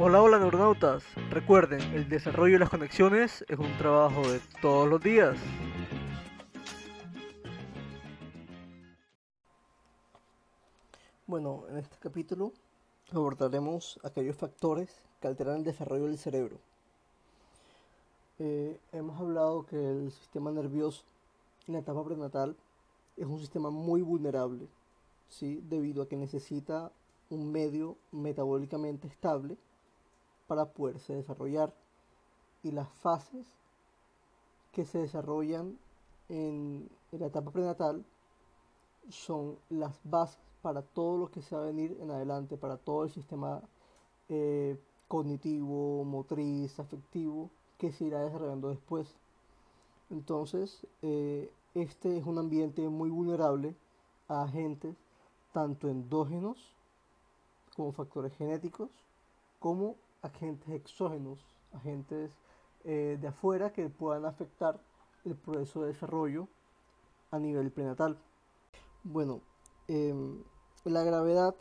Hola, hola neuronautas. Recuerden, el desarrollo de las conexiones es un trabajo de todos los días. Bueno, en este capítulo abordaremos aquellos factores que alteran el desarrollo del cerebro. Eh, hemos hablado que el sistema nervioso en la etapa prenatal es un sistema muy vulnerable, ¿sí? debido a que necesita un medio metabólicamente estable para poderse desarrollar. Y las fases que se desarrollan en, la etapa prenatal son las bases para todo lo que se va a venir en adelante, para todo el sistema eh, cognitivo, motriz, afectivo que se irá desarrollando después. Entonces, eh, este es un ambiente muy vulnerable a agentes tanto endógenos como factores genéticos, como agentes exógenos, agentes eh, de afuera que puedan afectar el proceso de desarrollo a nivel prenatal. Bueno, em, la gravedad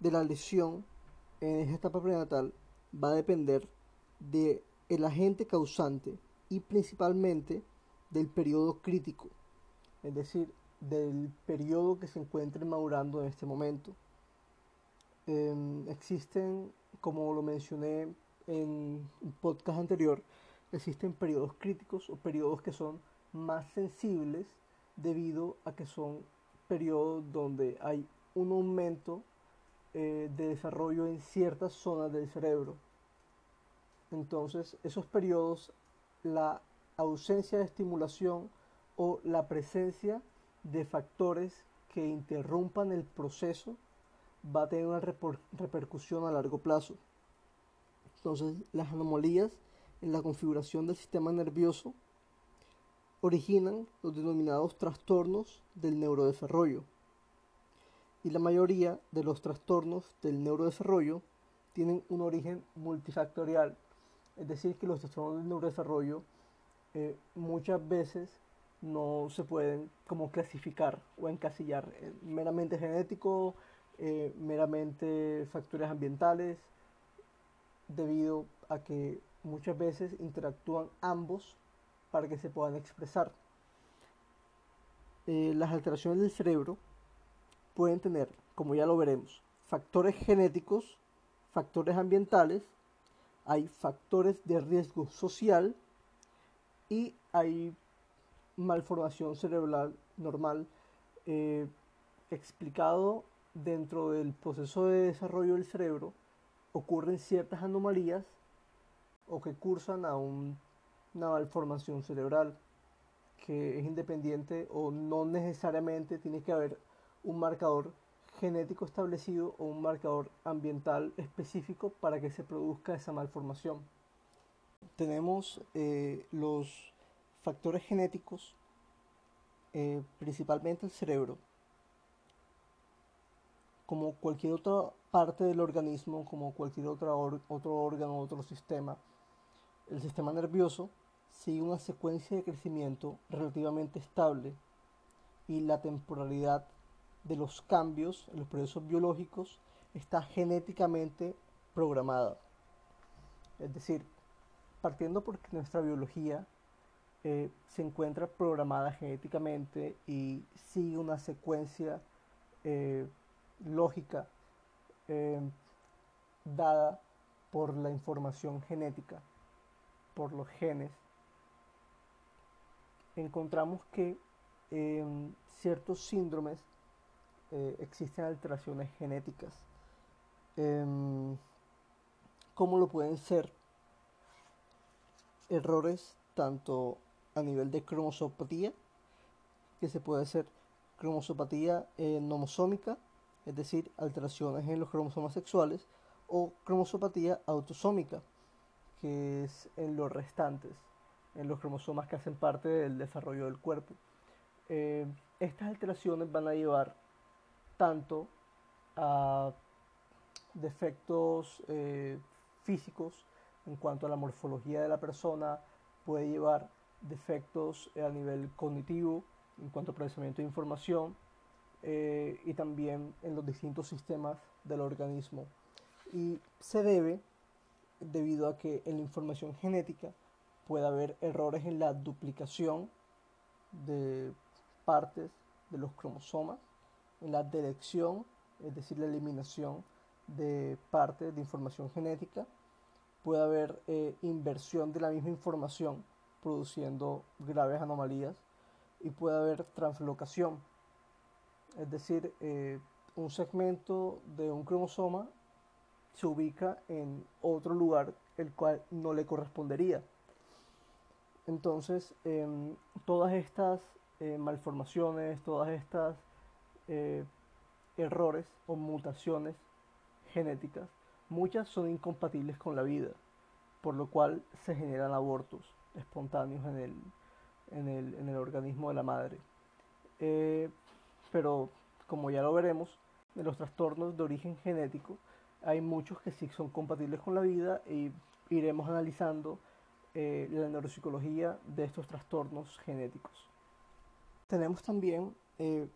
de la lesión en esta etapa prenatal va a depender de el agente causante y principalmente del periodo crítico, es decir, del periodo que se encuentre madurando en este momento. Em, existen, como lo mencioné en un podcast anterior, existen periodos críticos o periodos que son más sensibles debido a que son periodos donde hay un aumento eh, de desarrollo en ciertas zonas del cerebro. Entonces, esos periodos, la ausencia de estimulación o la presencia de factores que interrumpan el proceso va a tener una repercusión a largo plazo. Entonces, las anomalías en la configuración del sistema nervioso originan los denominados trastornos del neurodesarrollo. Y la mayoría de los trastornos del neurodesarrollo tienen un origen multifactorial, es decir, que los trastornos del neurodesarrollo eh, muchas veces no se pueden como clasificar o encasillar eh, meramente genético, eh, meramente factores ambientales, debido a que muchas veces interactúan ambos para que se puedan expresar. las alteraciones del cerebro pueden tener, como ya lo veremos, factores genéticos, factores ambientales hay factores de riesgo social y hay malformación cerebral normal eh, explicado dentro del proceso de desarrollo del cerebro ocurren ciertas anomalías o que cursan a una malformación cerebral que es independiente o no necesariamente tiene que haber un marcador genético establecido o un marcador ambiental específico para que se produzca esa malformación. Tenemos eh, los factores genéticos, eh, principalmente el cerebro, como cualquier otra parte del organismo, como cualquier otra otro órgano, otro sistema, el sistema nervioso sigue una secuencia de crecimiento relativamente estable y la temporalidad de los cambios en los procesos biológicos está genéticamente programada. Es decir, partiendo porque nuestra biología eh, se encuentra programada genéticamente y sigue una secuencia eh, lógica eh, dada por la información genética, por los genes, encontramos que ciertos síndromes eh, existen alteraciones genéticas. Em, ¿Cómo lo pueden ser? Errores tanto a nivel de cromosopatía, que se puede hacer cromosopatía eh, nomosómica, es decir, alteraciones en los cromosomas sexuales, o cromosopatía autosómica, que es en los restantes, en los cromosomas que hacen parte del desarrollo del cuerpo. Eh, estas alteraciones van a llevar tanto a defectos eh, físicos en cuanto a la morfología de la persona, puede llevar defectos a nivel cognitivo en cuanto a procesamiento de información eh, y también en los distintos sistemas del organismo. Y se debe debido a que en la información genética puede haber errores en la duplicación de partes de los cromosomas, en la delección, es decir, la eliminación de partes de información genética, puede haber eh, inversión de la misma información produciendo graves anomalías y puede haber translocación, es decir, eh, un segmento de un cromosoma se ubica en otro lugar el cual no le correspondería. Entonces, em, todas estas eh, malformaciones, todas estas eh, errores o mutaciones genéticas, muchas son incompatibles con la vida, por lo cual se generan abortos espontáneos en el, en el, en el organismo de la madre. Pero, como ya lo veremos, de los trastornos de origen genético, hay muchos que sí son compatibles con la vida y iremos analizando eh, la neuropsicología de estos trastornos genéticos. Tenemos también eh,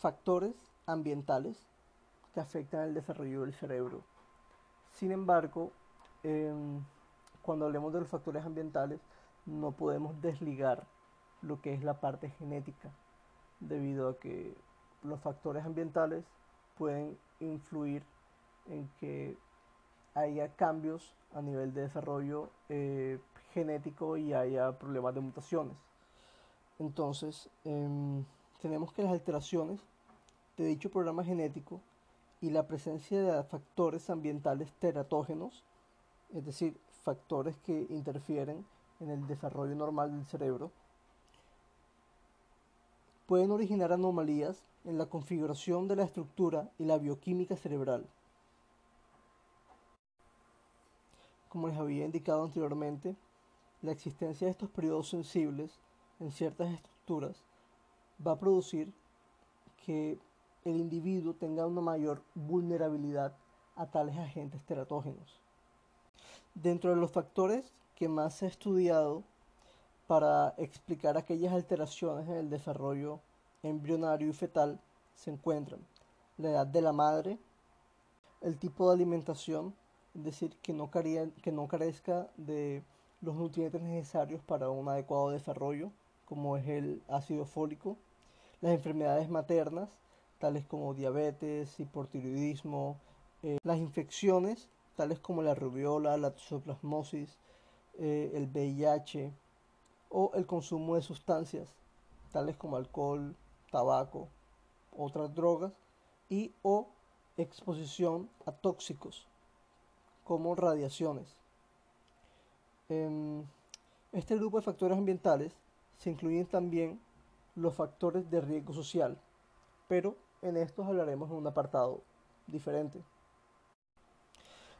factores ambientales que afectan el desarrollo del cerebro. Sin embargo, em, cuando hablemos de los factores ambientales, no podemos desligar lo que es la parte genética, debido a que los factores ambientales pueden influir en que haya cambios a nivel de desarrollo eh, genético y haya problemas de mutaciones. Entonces, em, tenemos que las alteraciones de dicho programa genético y la presencia de factores ambientales teratógenos, es decir, factores que interfieren en el desarrollo normal del cerebro, pueden originar anomalías en la configuración de la estructura y la bioquímica cerebral. Como les había indicado anteriormente, la existencia de estos periodos sensibles en ciertas estructuras va a producir que el individuo tenga una mayor vulnerabilidad a tales agentes teratógenos. Dentro de los factores que más se ha estudiado para explicar aquellas alteraciones en el desarrollo embrionario y fetal se encuentran. La edad de la madre, el tipo de alimentación, es decir, que no, que no carezca de los nutrientes necesarios para un adecuado desarrollo, como es el ácido fólico, las enfermedades maternas, tales como diabetes, hipotiroidismo, eh, las infecciones, tales como la rubiola, la toxoplasmosis, eh, el VIH, o el consumo de sustancias, tales como alcohol, tabaco, otras drogas, y o exposición a tóxicos, como radiaciones. En este grupo de factores ambientales se incluyen también los factores de riesgo social, pero en estos hablaremos en un apartado diferente.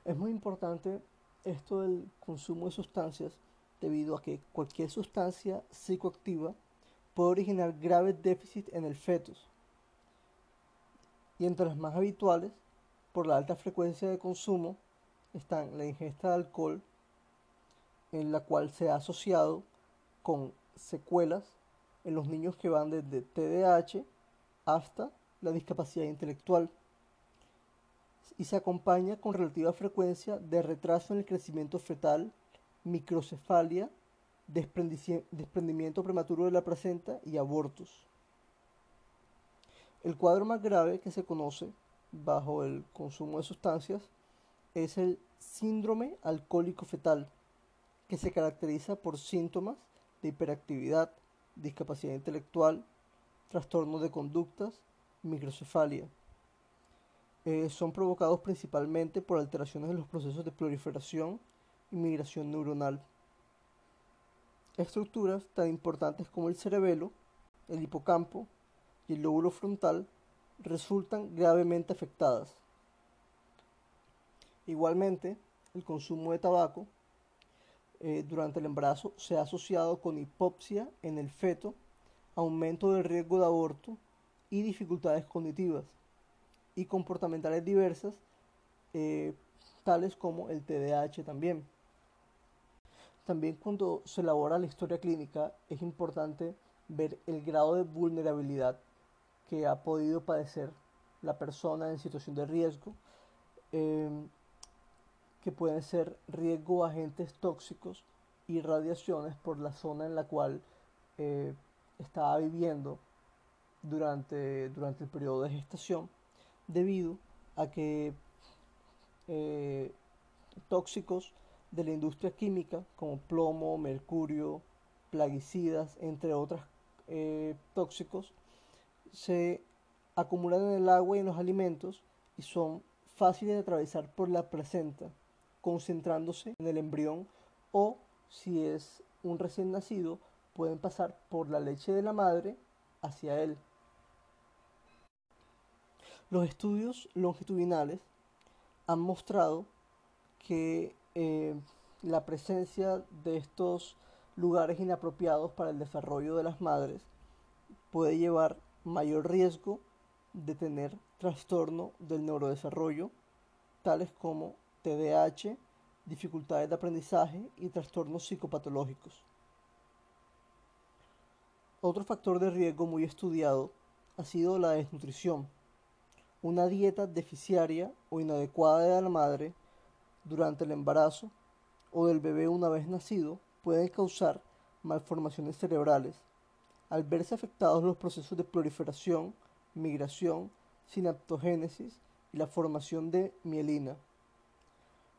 Es muy importante esto del consumo de sustancias debido a que cualquier sustancia psicoactiva puede originar graves déficits en el fetus. Y entre las más habituales, por la alta frecuencia de consumo, están la ingesta de alcohol, en la cual se ha asociado con secuelas en los niños que van desde TDAH hasta la discapacidad intelectual y se acompaña con relativa frecuencia de retraso en el crecimiento fetal, microcefalia, desprendimiento prematuro de la placenta y abortos. El cuadro más grave que se conoce bajo el consumo de sustancias es el síndrome alcohólico fetal, que se caracteriza por síntomas de hiperactividad, discapacidad intelectual, trastornos de conductas, microcefalia. Eh, son provocados principalmente por alteraciones en los procesos de proliferación y migración neuronal. Estructuras tan importantes como el cerebelo, el hipocampo y el lóbulo frontal resultan gravemente afectadas. Igualmente, el consumo de tabaco eh, durante el embarazo se ha asociado con hipopsia en el feto, aumento del riesgo de aborto y dificultades cognitivas y comportamentales diversas, eh, tales como el TDAH también. También cuando se elabora la historia clínica es importante ver el grado de vulnerabilidad que ha podido padecer la persona en situación de riesgo, eh, que pueden ser riesgo agentes tóxicos y radiaciones por la zona en la cual eh, estaba viviendo durante, durante el periodo de gestación, debido a que eh, tóxicos de la industria química como plomo, mercurio, plaguicidas, entre otros eh, tóxicos, se acumulan en el agua y en los alimentos y son fáciles de atravesar por la placenta, concentrándose en el embrión o, si es un recién nacido, pueden pasar por la leche de la madre hacia él. Los estudios longitudinales han mostrado que eh, la presencia de estos lugares inapropiados para el desarrollo de las madres puede llevar mayor riesgo de tener trastorno del neurodesarrollo, tales como TDAH, dificultades de aprendizaje y trastornos psicopatológicos. Otro factor de riesgo muy estudiado ha sido la desnutrición. Una dieta deficiaria o inadecuada de la madre durante el embarazo o del bebé una vez nacido puede causar malformaciones cerebrales. Al verse afectados los procesos de proliferación, migración, sinaptogénesis y la formación de mielina.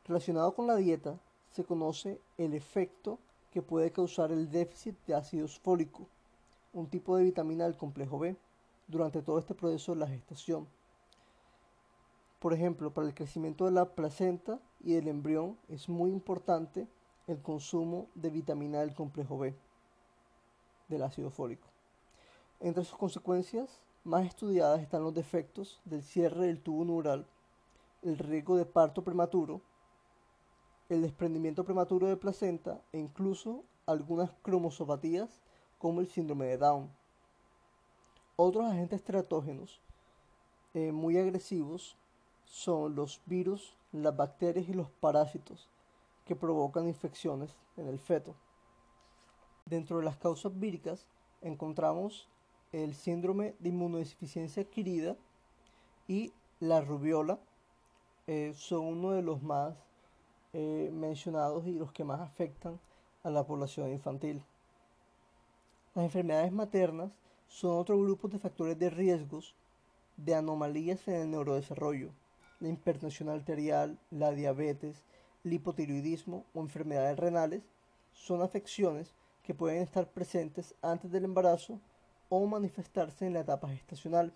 Relacionado con la dieta, se conoce el efecto que puede causar el déficit de ácido fólico un tipo de vitamina del complejo B durante todo este proceso de la gestación. Por ejemplo, para el crecimiento de la placenta y del embrión es muy importante el consumo de vitamina del complejo B, del ácido fólico. Entre sus consecuencias más estudiadas están los defectos del cierre del tubo neural, el riesgo de parto prematuro, el desprendimiento prematuro de placenta e incluso algunas cromosopatías como el síndrome de Down. Otros agentes teratógenos eh, muy agresivos son los virus, las bacterias y los parásitos que provocan infecciones en el feto. Dentro de las causas víricas encontramos el síndrome de inmunodeficiencia adquirida y la rubiola eh, son uno de los más eh, mencionados y los que más afectan a la población infantil. Las enfermedades maternas son otro grupo de factores de riesgos de anomalías en el neurodesarrollo. La hipertensión arterial, la diabetes, el hipotiroidismo o enfermedades renales son afecciones que pueden estar presentes antes del embarazo o manifestarse en la etapa gestacional.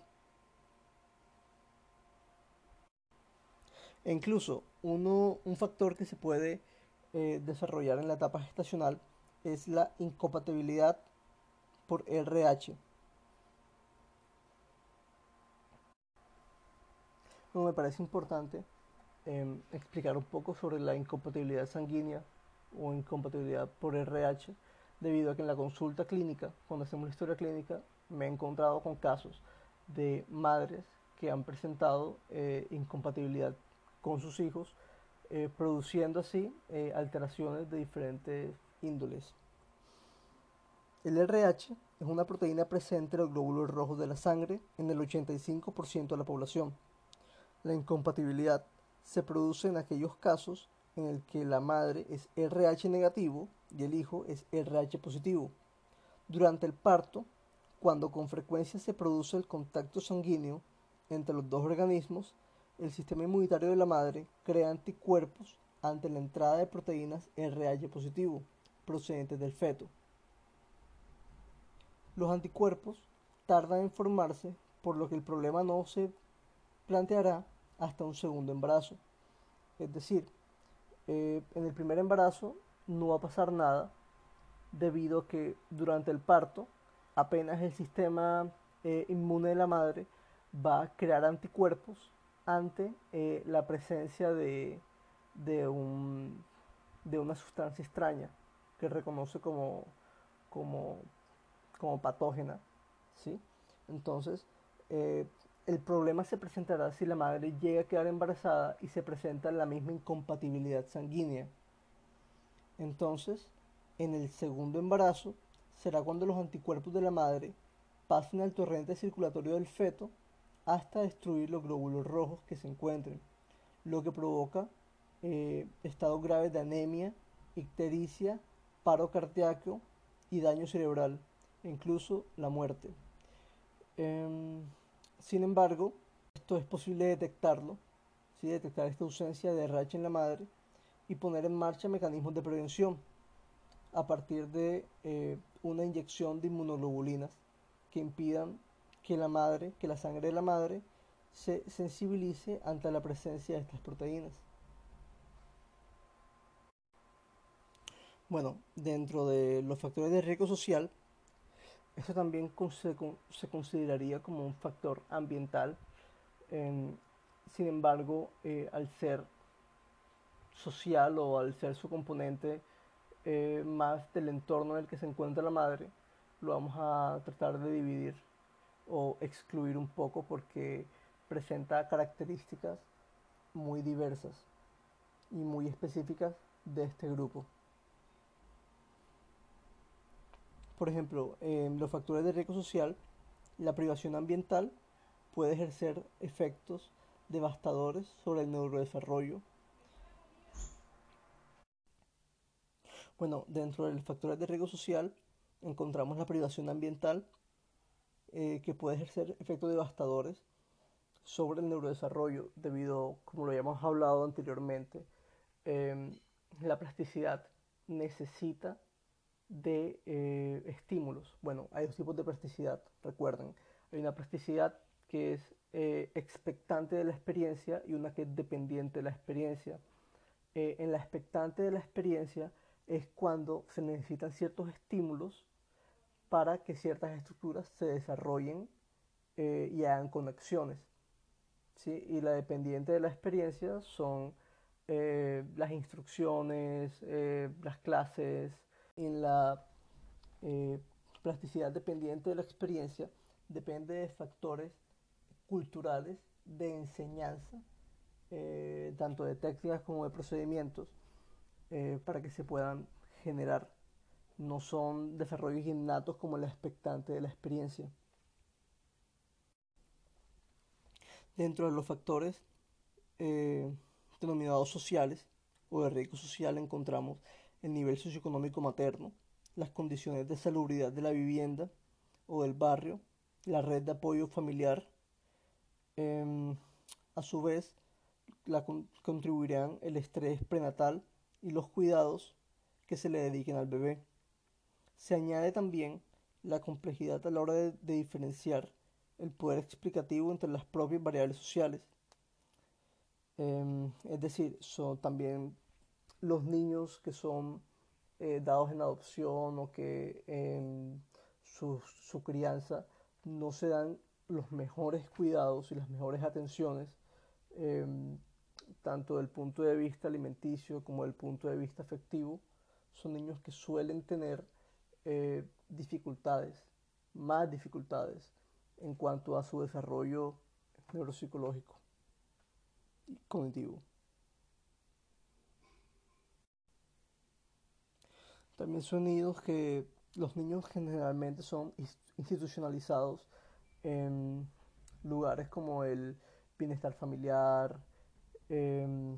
E incluso uno, un factor que se puede eh, desarrollar en la etapa gestacional es la incompatibilidad por RH. Me parece importante em, explicar un poco sobre la incompatibilidad sanguínea o incompatibilidad por RH, debido a que en la consulta clínica, cuando hacemos la historia clínica, me he encontrado con casos de madres que han presentado eh, incompatibilidad con sus hijos, eh, produciendo así eh, alteraciones de diferentes índoles. El RH es una proteína presente en los glóbulos rojos de la sangre en el 85% de la población. La incompatibilidad se produce en aquellos casos en el que la madre es RH negativo y el hijo es RH positivo. Durante el parto, cuando con frecuencia se produce el contacto sanguíneo entre los dos organismos, el sistema inmunitario de la madre crea anticuerpos ante la entrada de proteínas RH positivo procedentes del feto. Los anticuerpos tardan en formarse, por lo que el problema no se planteará hasta un segundo embarazo. Es decir, eh, en el primer embarazo no va a pasar nada debido a que durante el parto apenas el sistema eh, inmune de la madre va a crear anticuerpos ante eh, la presencia de, de, un, de, una sustancia extraña que reconoce como, como como patógena, ¿sí? Entonces, el problema se presentará si la madre llega a quedar embarazada y se presenta la misma incompatibilidad sanguínea. Entonces, en el segundo embarazo, será cuando los anticuerpos de la madre pasen al torrente circulatorio del feto hasta destruir los glóbulos rojos que se encuentren, lo que provoca eh, estados graves de anemia, ictericia, paro cardíaco y daño cerebral, e incluso la muerte. Em, sin embargo, esto es posible detectarlo, ¿sí? detectar esta ausencia de RH en la madre y poner en marcha mecanismos de prevención a partir de eh, una inyección de inmunoglobulinas que impidan que la madre, que la sangre de la madre se sensibilice ante la presencia de estas proteínas. Bueno, dentro de los factores de riesgo social, esto también se, consideraría como un factor ambiental. sin embargo, eh, al ser social o al ser su componente eh, más del entorno en el que se encuentra la madre, lo vamos a tratar de dividir o excluir un poco porque presenta características muy diversas y muy específicas de este grupo. Por ejemplo, en los factores de riesgo social, la privación ambiental puede ejercer efectos devastadores sobre el neurodesarrollo. Bueno, dentro de los factores de riesgo social encontramos la privación ambiental eh, que puede ejercer efectos devastadores sobre el neurodesarrollo debido, como lo habíamos hablado anteriormente, em, la plasticidad necesita de eh, estímulos. Bueno, hay dos tipos de plasticidad, recuerden. Hay una plasticidad que es eh, expectante de la experiencia y una que es dependiente de la experiencia. Eh, en la expectante de la experiencia es cuando se necesitan ciertos estímulos para que ciertas estructuras se desarrollen y hagan conexiones. ¿sí? Y la dependiente de la experiencia son las instrucciones, las clases, en la eh, plasticidad dependiente de la experiencia depende de factores culturales de enseñanza, eh, tanto de técnicas como de procedimientos, eh, para que se puedan generar. No son desarrollos innatos como la expectante de la experiencia. Dentro de los factores denominados sociales o de riesgo social encontramos el nivel socioeconómico materno, las condiciones de salubridad de la vivienda o del barrio, la red de apoyo familiar. Em, a su vez, la contribuirán el estrés prenatal y los cuidados que se le dediquen al bebé. Se añade también la complejidad a la hora de, diferenciar el poder explicativo entre las propias variables sociales. Em, es decir, son también los niños que son eh, dados en adopción o que en su, crianza no se dan los mejores cuidados y las mejores atenciones, em, tanto del punto de vista alimenticio como del punto de vista afectivo, son niños que suelen tener eh, dificultades, más dificultades en cuanto a su desarrollo neuropsicológico y cognitivo. También son niños que los niños generalmente son institucionalizados en lugares como el bienestar familiar. Em,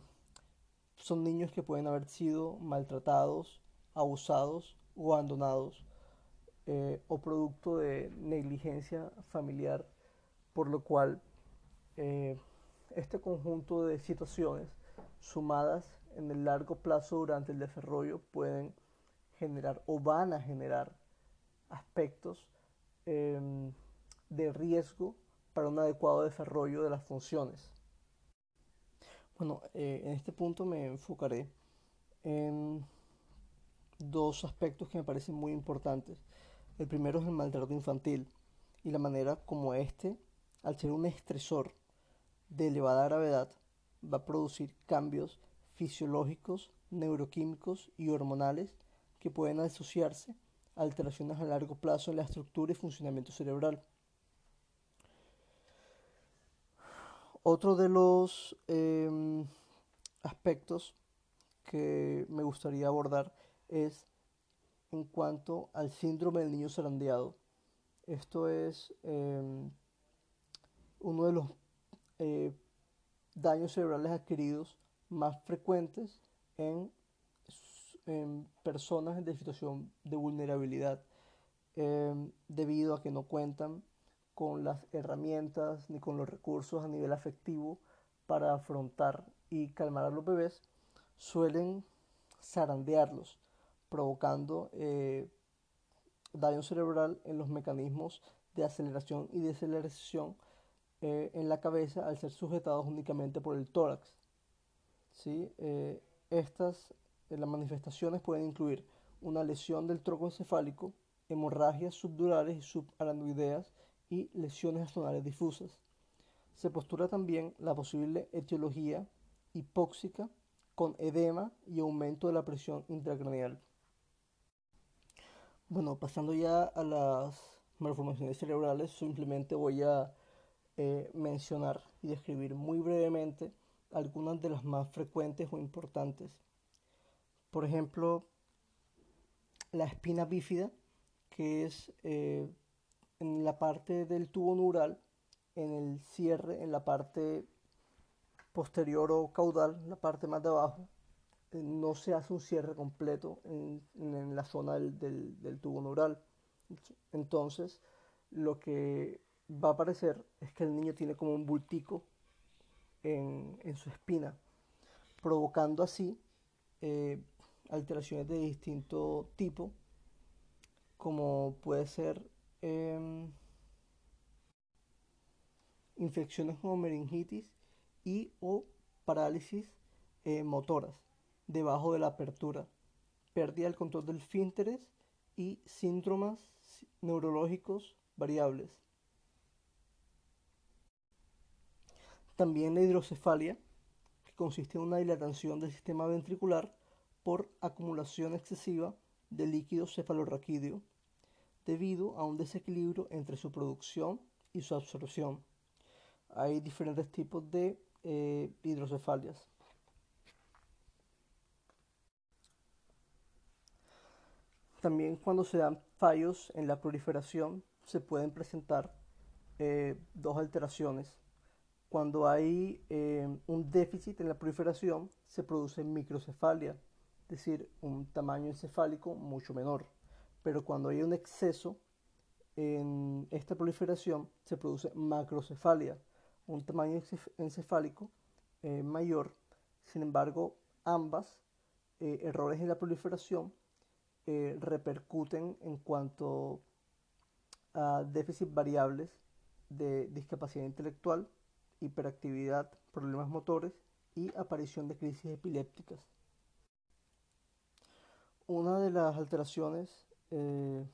son niños que pueden haber sido maltratados, abusados o abandonados eh, o producto de negligencia familiar, por lo cual eh, este conjunto de situaciones sumadas en el largo plazo durante el desarrollo pueden generar o van a generar aspectos em, de riesgo para un adecuado desarrollo de las funciones. Bueno, eh, en este punto me enfocaré en dos aspectos que me parecen muy importantes. El primero es el maltrato infantil y la manera como este, al ser un estresor de elevada gravedad, va a producir cambios fisiológicos, neuroquímicos y hormonales que pueden asociarse a alteraciones a largo plazo en la estructura y funcionamiento cerebral. Otro de los em, aspectos que me gustaría abordar es en cuanto al síndrome del niño zarandeado. Esto es em, uno de los eh, daños cerebrales adquiridos más frecuentes en, personas en situación de vulnerabilidad em, debido a que no cuentan con las herramientas ni con los recursos a nivel afectivo para afrontar y calmar a los bebés, suelen zarandearlos, provocando eh, daño cerebral en los mecanismos de aceleración y deceleración eh, en la cabeza al ser sujetados únicamente por el tórax. ¿Sí? Eh, estas las manifestaciones pueden incluir una lesión del tronco encefálico, hemorragias subdurales y subaranoideas y lesiones astronales difusas. Se postula también la posible etiología hipóxica con edema y aumento de la presión intracraneal. Bueno, pasando ya a las malformaciones cerebrales, simplemente voy a eh, mencionar y describir muy brevemente algunas de las más frecuentes o importantes. Por ejemplo, la espina bífida, que es eh, en la parte del tubo neural, en el cierre, en la parte posterior o caudal, la parte más de abajo, eh, no se hace un cierre completo en, la zona del, tubo neural. Entonces, lo que va a aparecer es que el niño tiene como un bultico en, su espina, provocando así eh, alteraciones de distinto tipo, como puede ser em, infecciones como meningitis y o parálisis eh, motoras debajo de la apertura, pérdida del control del fínteres y síndromes neurológicos variables. También la hidrocefalia, que consiste en una dilatación del sistema ventricular por acumulación excesiva de líquido cefalorraquídeo, debido a un desequilibrio entre su producción y su absorción. Hay diferentes tipos de eh, hidrocefalias. También cuando se dan fallos en la proliferación se pueden presentar eh, dos alteraciones. Cuando hay eh, un déficit en la proliferación se produce microcefalia, es decir, un tamaño encefálico mucho menor. Pero cuando hay un exceso en esta proliferación se produce macrocefalia, un tamaño encefálico eh, mayor. Sin embargo, ambas errores en la proliferación eh, repercuten en cuanto a déficits variables de discapacidad intelectual, hiperactividad, problemas motores y aparición de crisis epilépticas. Una de las alteraciones, eh,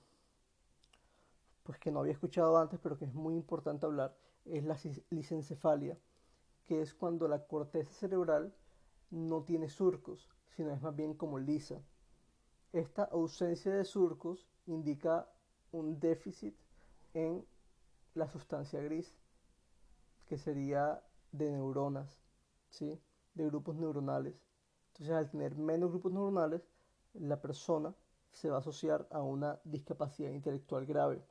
pues que no había escuchado antes, pero que es muy importante hablar, es la licencefalia, que es cuando la corteza cerebral no tiene surcos, sino es más bien como lisa. Esta ausencia de surcos indica un déficit en la sustancia gris, que sería de neuronas, ¿sí? de grupos neuronales. Entonces, al tener menos grupos neuronales, la persona se va a asociar a una discapacidad intelectual grave.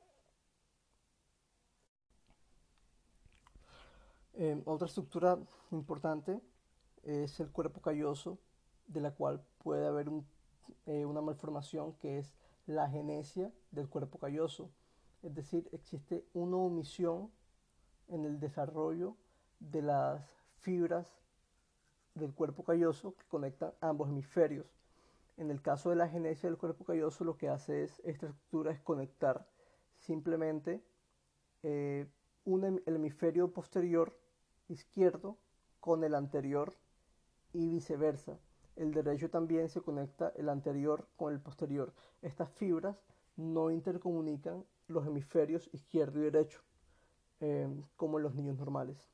Em, otra estructura importante es el cuerpo calloso, de la cual puede haber eh, una malformación que es la genesia del cuerpo calloso. Es decir, existe una omisión en el desarrollo de las fibras del cuerpo calloso que conectan ambos hemisferios. En el caso de la genesia del cuerpo calloso, lo que hace es esta estructura es conectar simplemente eh, un, el hemisferio posterior izquierdo con el anterior y viceversa el derecho también se conecta el anterior con el posterior. Estas fibras no intercomunican los hemisferios izquierdo y derecho, eh, como en los niños normales.